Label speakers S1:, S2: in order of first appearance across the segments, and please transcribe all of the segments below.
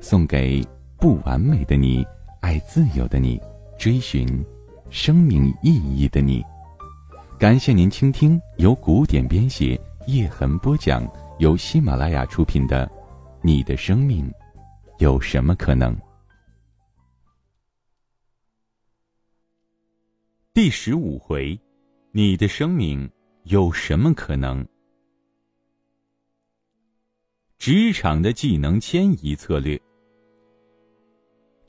S1: 送给不完美的你，爱自由的你，追寻生命意义的你。感谢您倾听由古典编写、叶痕播讲、由喜马拉雅出品的《你的生命有什么可能》第十五回。你的生命有什么可能？职场的技能迁移策略。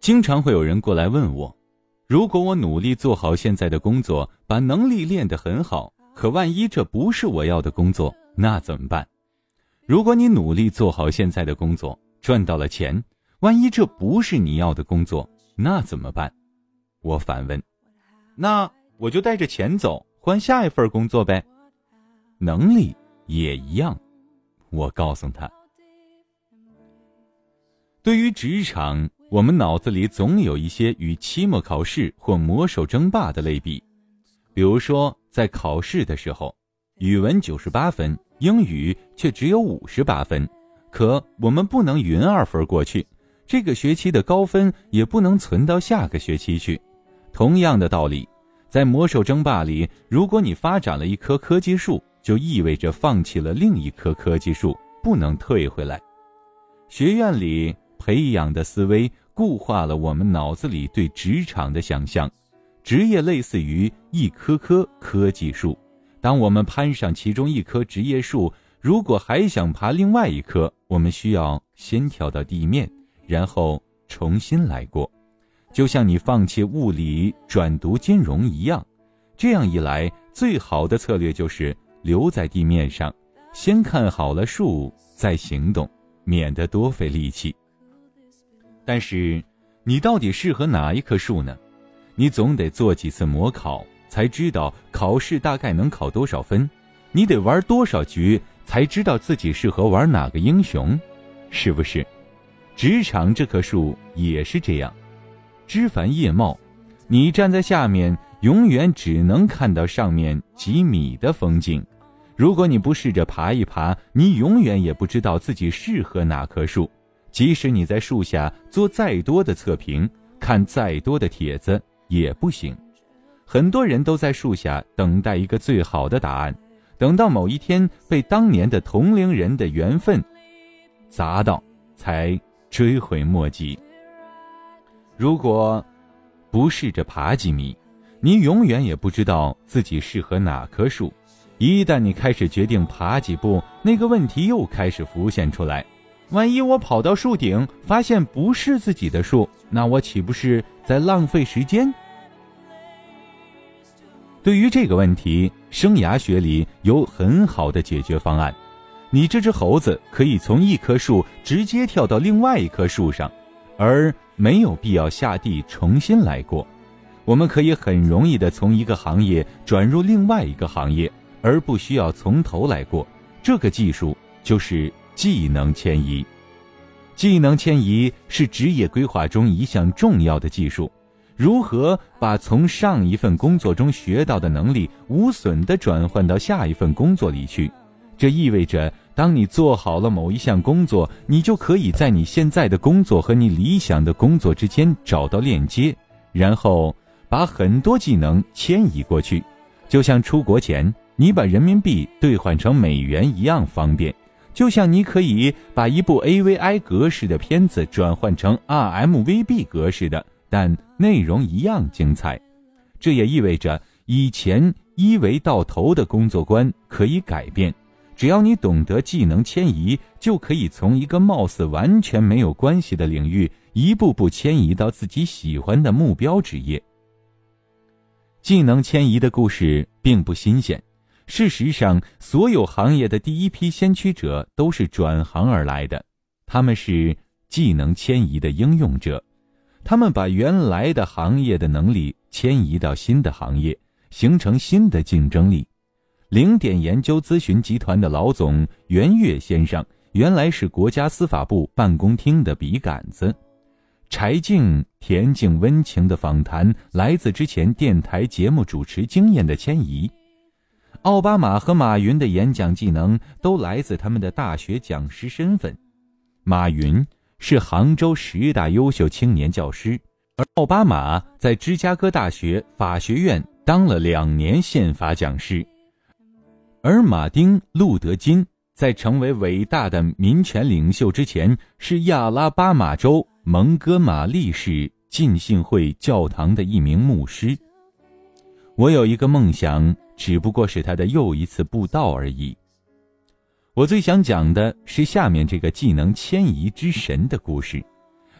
S1: 经常会有人过来问我：如果我努力做好现在的工作，把能力练得很好，可万一这不是我要的工作，那怎么办？如果你努力做好现在的工作，赚到了钱，万一这不是你要的工作，那怎么办？我反问：那我就带着钱走。换下一份工作呗，能力也一样。我告诉他，对于职场，我们脑子里总有一些与期末考试或魔兽争霸的类比。比如说，在考试的时候，语文九十八分，英语却只有五十八分，可我们不能匀二分过去，这个学期的高分也不能存到下个学期去。同样的道理。在魔兽争霸里，如果你发展了一棵科技树，就意味着放弃了另一棵科技树，不能退回来。学院里培养的思维固化了我们脑子里对职场的想象，职业类似于一棵棵科技树。当我们攀上其中一棵职业树，如果还想爬另外一棵，我们需要先跳到地面，然后重新来过。就像你放弃物理转读金融一样，这样一来，最好的策略就是留在地面上，先看好了树再行动，免得多费力气。但是，你到底适合哪一棵树呢？你总得做几次模考，才知道考试大概能考多少分。你得玩多少局，才知道自己适合玩哪个英雄，是不是？职场这棵树也是这样。枝繁叶茂，你站在下面，永远只能看到上面几米的风景。如果你不试着爬一爬，你永远也不知道自己适合哪棵树。即使你在树下做再多的测评，看再多的帖子，也不行。很多人都在树下等待一个最好的答案，等到某一天被当年的同龄人的缘分砸到，才追悔莫及。如果不试着爬几米，你永远也不知道自己适合哪棵树。一旦你开始决定爬几步，那个问题又开始浮现出来：万一我跑到树顶，发现不是自己的树，那我岂不是在浪费时间？对于这个问题，生涯学里有很好的解决方案。你这只猴子可以从一棵树直接跳到另外一棵树上，而。没有必要下地重新来过，我们可以很容易的从一个行业转入另外一个行业，而不需要从头来过。这个技术就是技能迁移。技能迁移是职业规划中一项重要的技术。如何把从上一份工作中学到的能力无损的转换到下一份工作里去？这意味着。当你做好了某一项工作，你就可以在你现在的工作和你理想的工作之间找到链接，然后把很多技能迁移过去，就像出国前你把人民币兑换成美元一样方便，就像你可以把一部 AVI 格式的片子转换成 RMVB 格式的，但内容一样精彩。这也意味着以前一维到头的工作观可以改变。只要你懂得技能迁移，就可以从一个貌似完全没有关系的领域，一步步迁移到自己喜欢的目标职业。技能迁移的故事并不新鲜，事实上，所有行业的第一批先驱者都是转行而来的，他们是技能迁移的应用者，他们把原来的行业的能力迁移到新的行业，形成新的竞争力。零点研究咨询集团的老总袁岳先生，原来是国家司法部办公厅的笔杆子。柴静、恬静、温情的访谈，来自之前电台节目主持经验的迁移。奥巴马和马云的演讲技能，都来自他们的大学讲师身份。马云是杭州十大优秀青年教师，而奥巴马在芝加哥大学法学院当了两年宪法讲师。而马丁·路德·金在成为伟大的民权领袖之前，是亚拉巴马州蒙哥马利市浸信会教堂的一名牧师。我有一个梦想，只不过是他的又一次布道而已。我最想讲的是下面这个技能迁移之神的故事。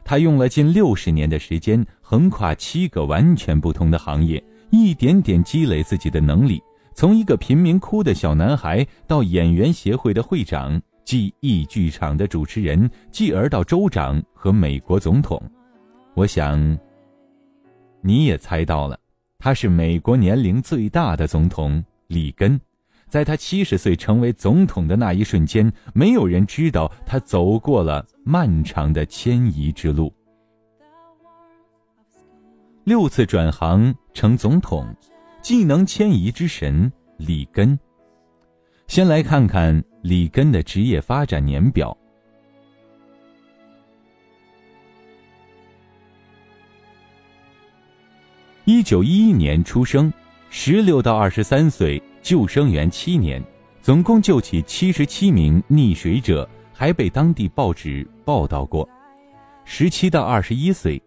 S1: 他用了近六十年的时间，横跨七个完全不同的行业，一点点积累自己的能力。从一个贫民窟的小男孩到演员协会的会长，继艺剧场的主持人，继而到州长和美国总统。我想，你也猜到了，他是美国年龄最大的总统里根。在他七十岁成为总统的那一瞬间，没有人知道他走过了漫长的迁移之路。六次转行成总统。技能迁移之神里根。先来看看里根的职业发展年表。一九一一年出生，十六到二十三岁救生员七年，总共救起七十七名溺水者，还被当地报纸报道过。十七到二十一岁，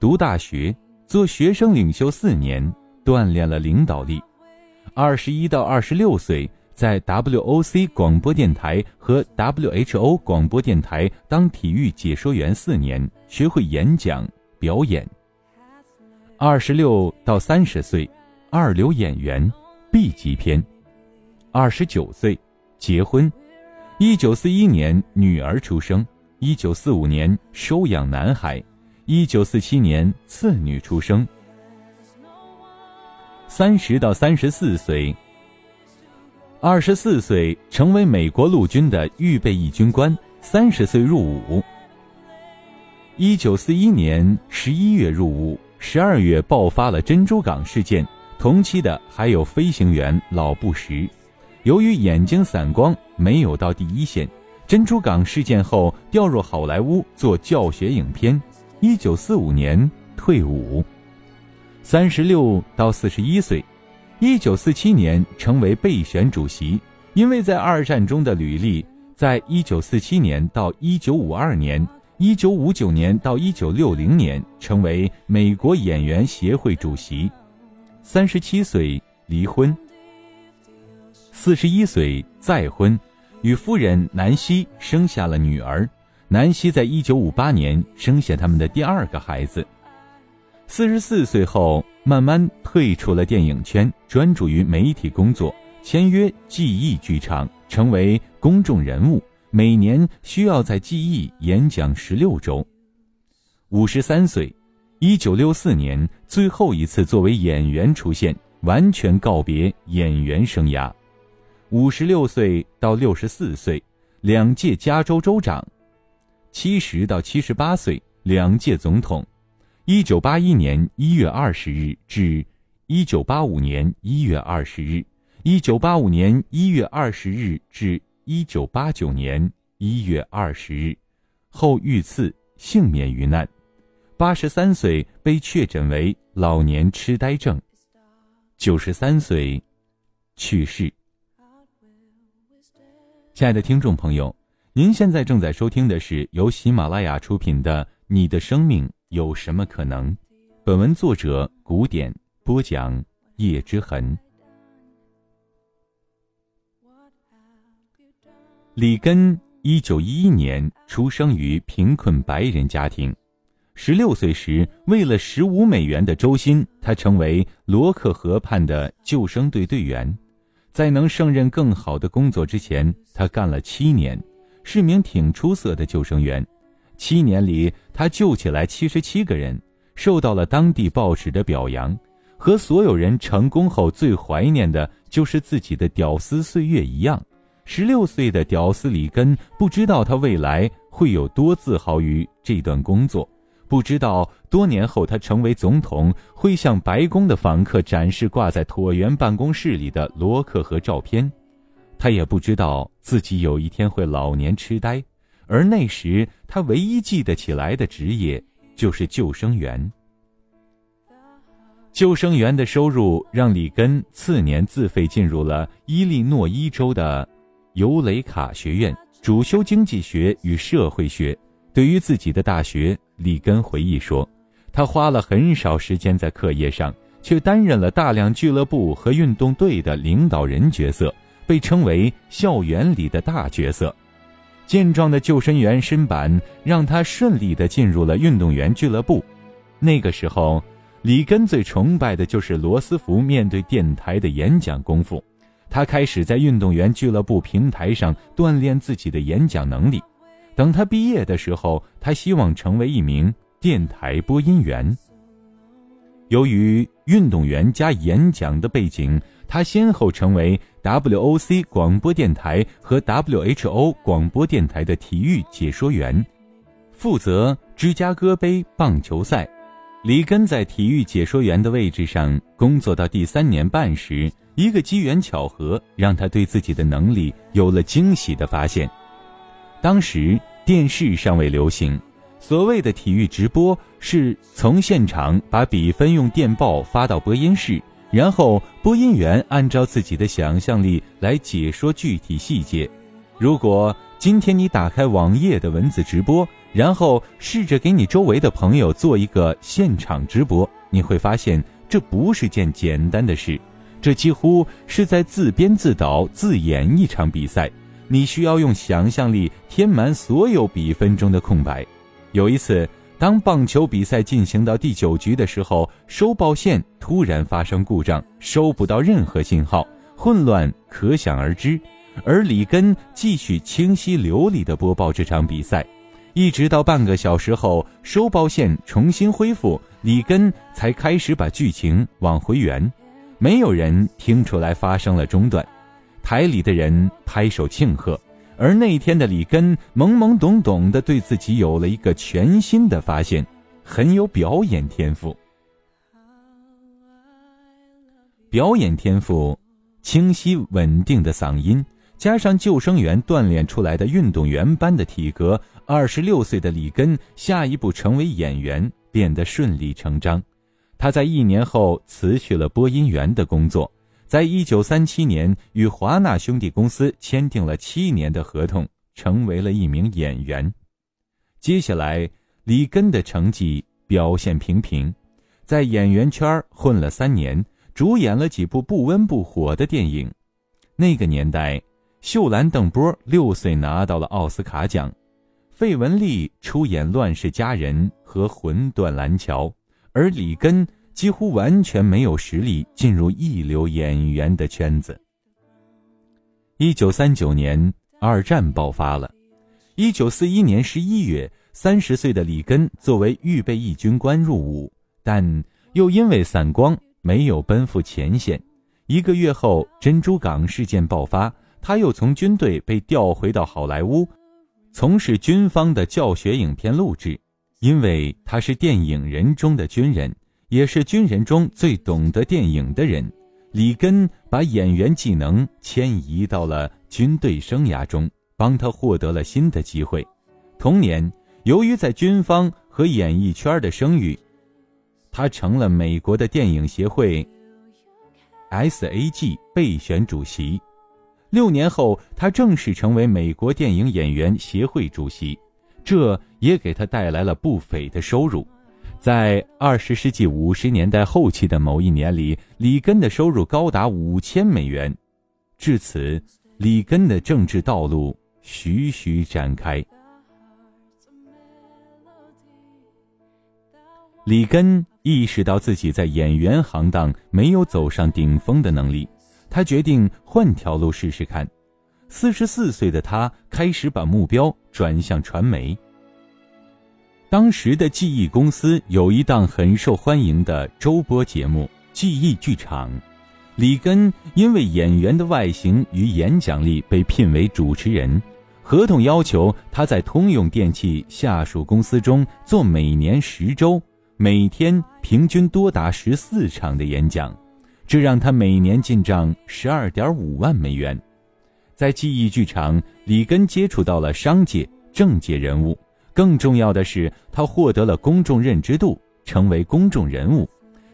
S1: 读大学，做学生领袖四年。锻炼了领导力。二十一到二十六岁，在 WOC 广播电台和 WHO 广播电台当体育解说员四年，学会演讲表演。二十六到三十岁，二流演员，B 级片。二十九岁，结婚。一九四一年女儿出生，一九四五年收养男孩，一九四七年次女出生。三十到三十四岁，二十四岁成为美国陆军的预备役军官，三十岁入伍。一九四一年十一月入伍，十二月爆发了珍珠港事件，同期的还有飞行员老布什。由于眼睛散光，没有到第一线。珍珠港事件后调入好莱坞做教学影片。一九四五年退伍。三十六到四十一岁，一九四七年成为备选主席，因为在二战中的履历，在一九四七年到一九五二年、一九五九年到一九六零年成为美国演员协会主席。三十七岁离婚，四十一岁再婚，与夫人南希生下了女儿。南希在一九五八年生下他们的第二个孩子。四十四岁后，慢慢退出了电影圈，专注于媒体工作，签约记忆剧场，成为公众人物。每年需要在记忆演讲十六周。五十三岁，一九六四年最后一次作为演员出现，完全告别演员生涯。五十六岁到六十四岁，两届加州州长。七十到七十八岁，两届总统。一九八一年一月二十日至一九八五年一月二十日，一九八五年一月二十日至一九八九年一月二十日，后遇刺幸免于难，八十三岁被确诊为老年痴呆症，九十三岁去世。亲爱的听众朋友，您现在正在收听的是由喜马拉雅出品的《你的生命》。有什么可能？本文作者古典播讲叶之痕。里根一九一一年出生于贫困白人家庭，十六岁时，为了十五美元的周薪，他成为罗克河畔的救生队队员。在能胜任更好的工作之前，他干了七年，是名挺出色的救生员。七年里，他救起来七十七个人，受到了当地报纸的表扬。和所有人成功后最怀念的就是自己的屌丝岁月一样。十六岁的屌丝里根不知道他未来会有多自豪于这段工作，不知道多年后他成为总统会向白宫的访客展示挂在椭圆办公室里的罗克和照片，他也不知道自己有一天会老年痴呆。而那时，他唯一记得起来的职业就是救生员。救生员的收入让里根次年自费进入了伊利诺伊州的尤雷卡学院，主修经济学与社会学。对于自己的大学，里根回忆说：“他花了很少时间在课业上，却担任了大量俱乐部和运动队的领导人角色，被称为校园里的大角色。”健壮的救生员身板让他顺利地进入了运动员俱乐部。那个时候，里根最崇拜的就是罗斯福面对电台的演讲功夫。他开始在运动员俱乐部平台上锻炼自己的演讲能力。等他毕业的时候，他希望成为一名电台播音员。由于运动员加演讲的背景。他先后成为 WOC 广播电台和 WHO 广播电台的体育解说员，负责芝加哥杯棒球赛。里根在体育解说员的位置上工作到第三年半时，一个机缘巧合让他对自己的能力有了惊喜的发现。当时电视尚未流行，所谓的体育直播是从现场把比分用电报发到播音室。然后，播音员按照自己的想象力来解说具体细节。如果今天你打开网页的文字直播，然后试着给你周围的朋友做一个现场直播，你会发现这不是件简单的事，这几乎是在自编自导自演一场比赛。你需要用想象力填满所有比分中的空白。有一次。当棒球比赛进行到第九局的时候，收报线突然发生故障，收不到任何信号，混乱可想而知。而里根继续清晰流利地播报这场比赛，一直到半个小时后，收报线重新恢复，里根才开始把剧情往回圆。没有人听出来发生了中断，台里的人拍手庆贺。而那天的里根懵懵懂懂的对自己有了一个全新的发现，很有表演天赋。表演天赋，清晰稳定的嗓音，加上救生员锻炼出来的运动员般的体格，二十六岁的里根下一步成为演员变得顺理成章。他在一年后辞去了播音员的工作。在一九三七年，与华纳兄弟公司签订了七年的合同，成为了一名演员。接下来，里根的成绩表现平平，在演员圈混了三年，主演了几部不温不火的电影。那个年代，秀兰·邓波六岁拿到了奥斯卡奖，费雯丽出演《乱世佳人》和《魂断蓝桥》，而里根。几乎完全没有实力进入一流演员的圈子。一九三九年，二战爆发了。一九四一年十一月，三十岁的里根作为预备役军官入伍，但又因为散光没有奔赴前线。一个月后，珍珠港事件爆发，他又从军队被调回到好莱坞，从事军方的教学影片录制。因为他是电影人中的军人。也是军人中最懂得电影的人，里根把演员技能迁移到了军队生涯中，帮他获得了新的机会。同年，由于在军方和演艺圈的声誉，他成了美国的电影协会 SAG 备选主席。六年后，他正式成为美国电影演员协会主席，这也给他带来了不菲的收入。在二十世纪五十年代后期的某一年里，里根的收入高达五千美元。至此，里根的政治道路徐徐展开。里根意识到自己在演员行当没有走上顶峰的能力，他决定换条路试试看。四十四岁的他开始把目标转向传媒。当时的记忆公司有一档很受欢迎的周播节目《记忆剧场》，里根因为演员的外形与演讲力被聘为主持人，合同要求他在通用电气下属公司中做每年十周、每天平均多达十四场的演讲，这让他每年进账十二点五万美元。在记忆剧场，里根接触到了商界、政界人物。更重要的是，他获得了公众认知度，成为公众人物。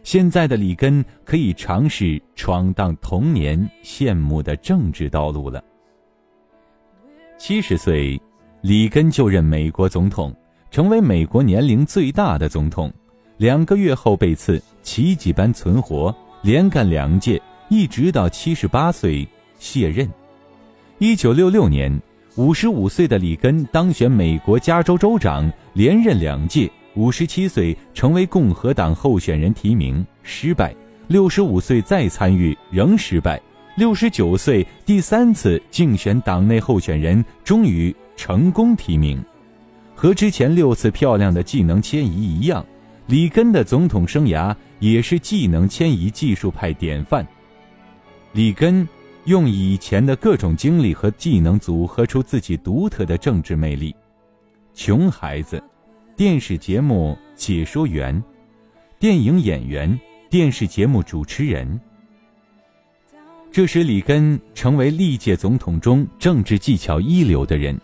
S1: 现在的里根可以尝试闯荡童年羡慕的政治道路了。七十岁，里根就任美国总统，成为美国年龄最大的总统。两个月后被刺，奇迹般存活，连干两届，一直到七十八岁卸任。一九六六年。五十五岁的里根当选美国加州州长，连任两届。五十七岁成为共和党候选人提名，失败。六十五岁再参与，仍失败。六十九岁第三次竞选党内候选人，终于成功提名。和之前六次漂亮的技能迁移一样，里根的总统生涯也是技能迁移技术派典范。里根。用以前的各种经历和技能组合出自己独特的政治魅力。穷孩子，电视节目解说员，电影演员，电视节目主持人。这使里根成为历届总统中政治技巧一流的人。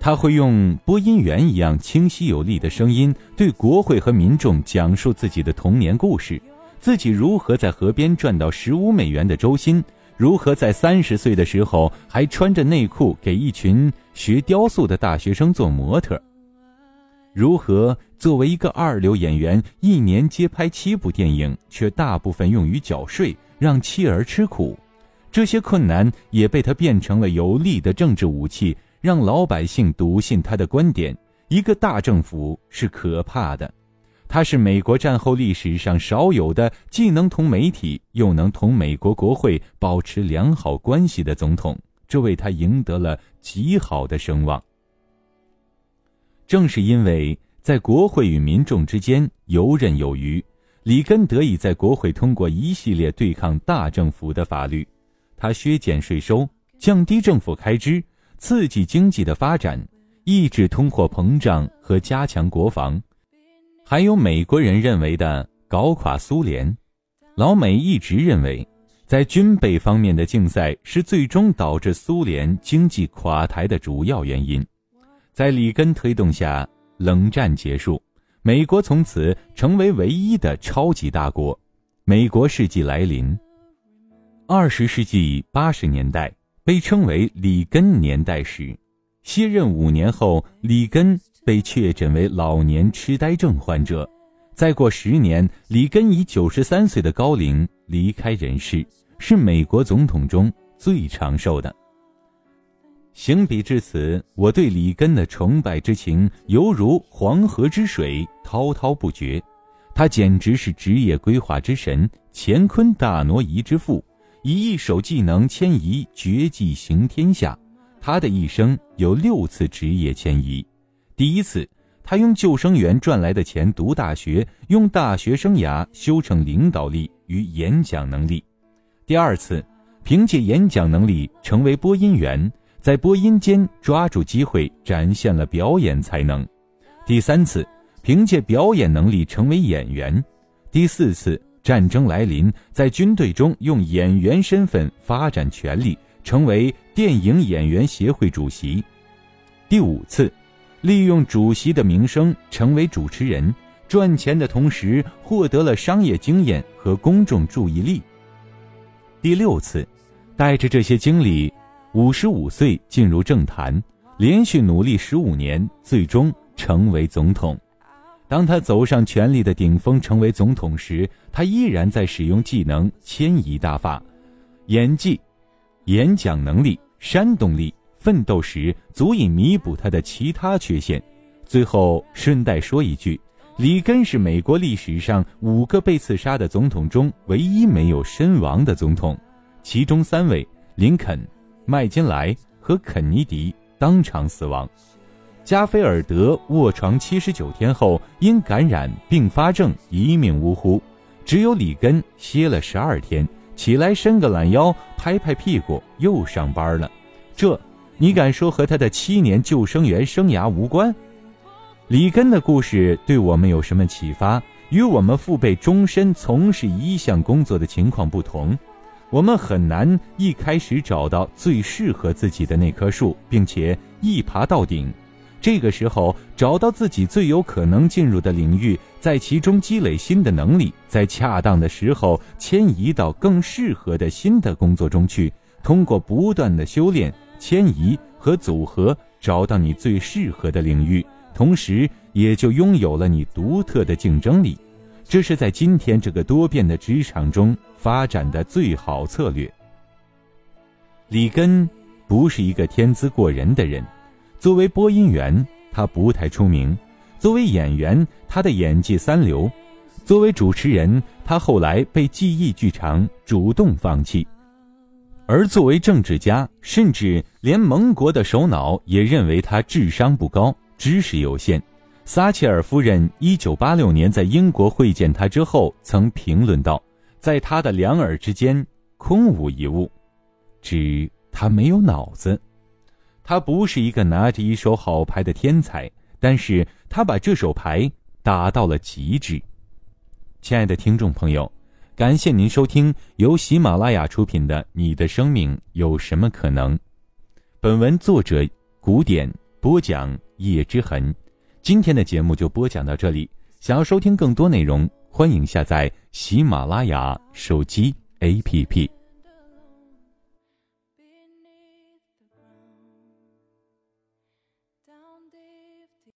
S1: 他会用播音员一样清晰有力的声音，对国会和民众讲述自己的童年故事，自己如何在河边赚到十五美元的周薪。如何在三十岁的时候还穿着内裤给一群学雕塑的大学生做模特？如何作为一个二流演员，一年接拍七部电影，却大部分用于缴税，让妻儿吃苦？这些困难也被他变成了有力的政治武器，让老百姓笃信他的观点：一个大政府是可怕的。他是美国战后历史上少有的既能同媒体又能同美国国会保持良好关系的总统，这为他赢得了极好的声望。正是因为在国会与民众之间游刃有余，里根得以在国会通过一系列对抗大政府的法律。他削减税收，降低政府开支，刺激经济的发展，抑制通货膨胀和加强国防。还有美国人认为的搞垮苏联，老美一直认为，在军备方面的竞赛是最终导致苏联经济垮台的主要原因。在里根推动下，冷战结束，美国从此成为唯一的超级大国。美国世纪来临，二十世纪八十年代被称为里根年代时，卸任五年后，里根。被确诊为老年痴呆症患者，再过十年，里根以九十三岁的高龄离开人世，是美国总统中最长寿的。行笔至此，我对里根的崇拜之情犹如黄河之水滔滔不绝。他简直是职业规划之神，乾坤大挪移之父，以一手技能迁移绝技行天下。他的一生有六次职业迁移。第一次，他用救生员赚来的钱读大学，用大学生涯修成领导力与演讲能力。第二次，凭借演讲能力成为播音员，在播音间抓住机会，展现了表演才能。第三次，凭借表演能力成为演员。第四次，战争来临，在军队中用演员身份发展权力，成为电影演员协会主席。第五次。利用主席的名声成为主持人，赚钱的同时获得了商业经验和公众注意力。第六次，带着这些经历，五十五岁进入政坛，连续努力十五年，最终成为总统。当他走上权力的顶峰，成为总统时，他依然在使用技能迁移大法，演技、演讲能力、煽动力。奋斗时足以弥补他的其他缺陷。最后顺带说一句，里根是美国历史上五个被刺杀的总统中唯一没有身亡的总统，其中三位——林肯、麦金莱和肯尼迪——当场死亡。加菲尔德卧床七十九天后，因感染并发症一命呜呼。只有里根歇了十二天，起来伸个懒腰，拍拍屁股，又上班了。这，你敢说和他的七年救生员生涯无关？里根的故事对我们有什么启发？与我们父辈终身从事一项工作的情况不同，我们很难一开始找到最适合自己的那棵树，并且一爬到顶。这个时候，找到自己最有可能进入的领域，在其中积累新的能力，在恰当的时候迁移到更适合的新的工作中去，通过不断的修炼、迁移和组合，找到你最适合的领域，同时也就拥有了你独特的竞争力。这是在今天这个多变的职场中发展的最好策略。里根不是一个天资过人的人。作为播音员，他不太出名；作为演员，他的演技三流；作为主持人，他后来被记忆剧场主动放弃；而作为政治家，甚至连盟国的首脑也认为他智商不高、知识有限。撒切尔夫人一九八六年在英国会见他之后，曾评论道：“在他的两耳之间空无一物，指他没有脑子。”他不是一个拿着一手好牌的天才，但是他把这手牌打到了极致。亲爱的听众朋友，感谢您收听由喜马拉雅出品的《你的生命有什么可能》。本文作者古典播讲叶之痕。今天的节目就播讲到这里。想要收听更多内容，欢迎下载喜马拉雅手机 APP。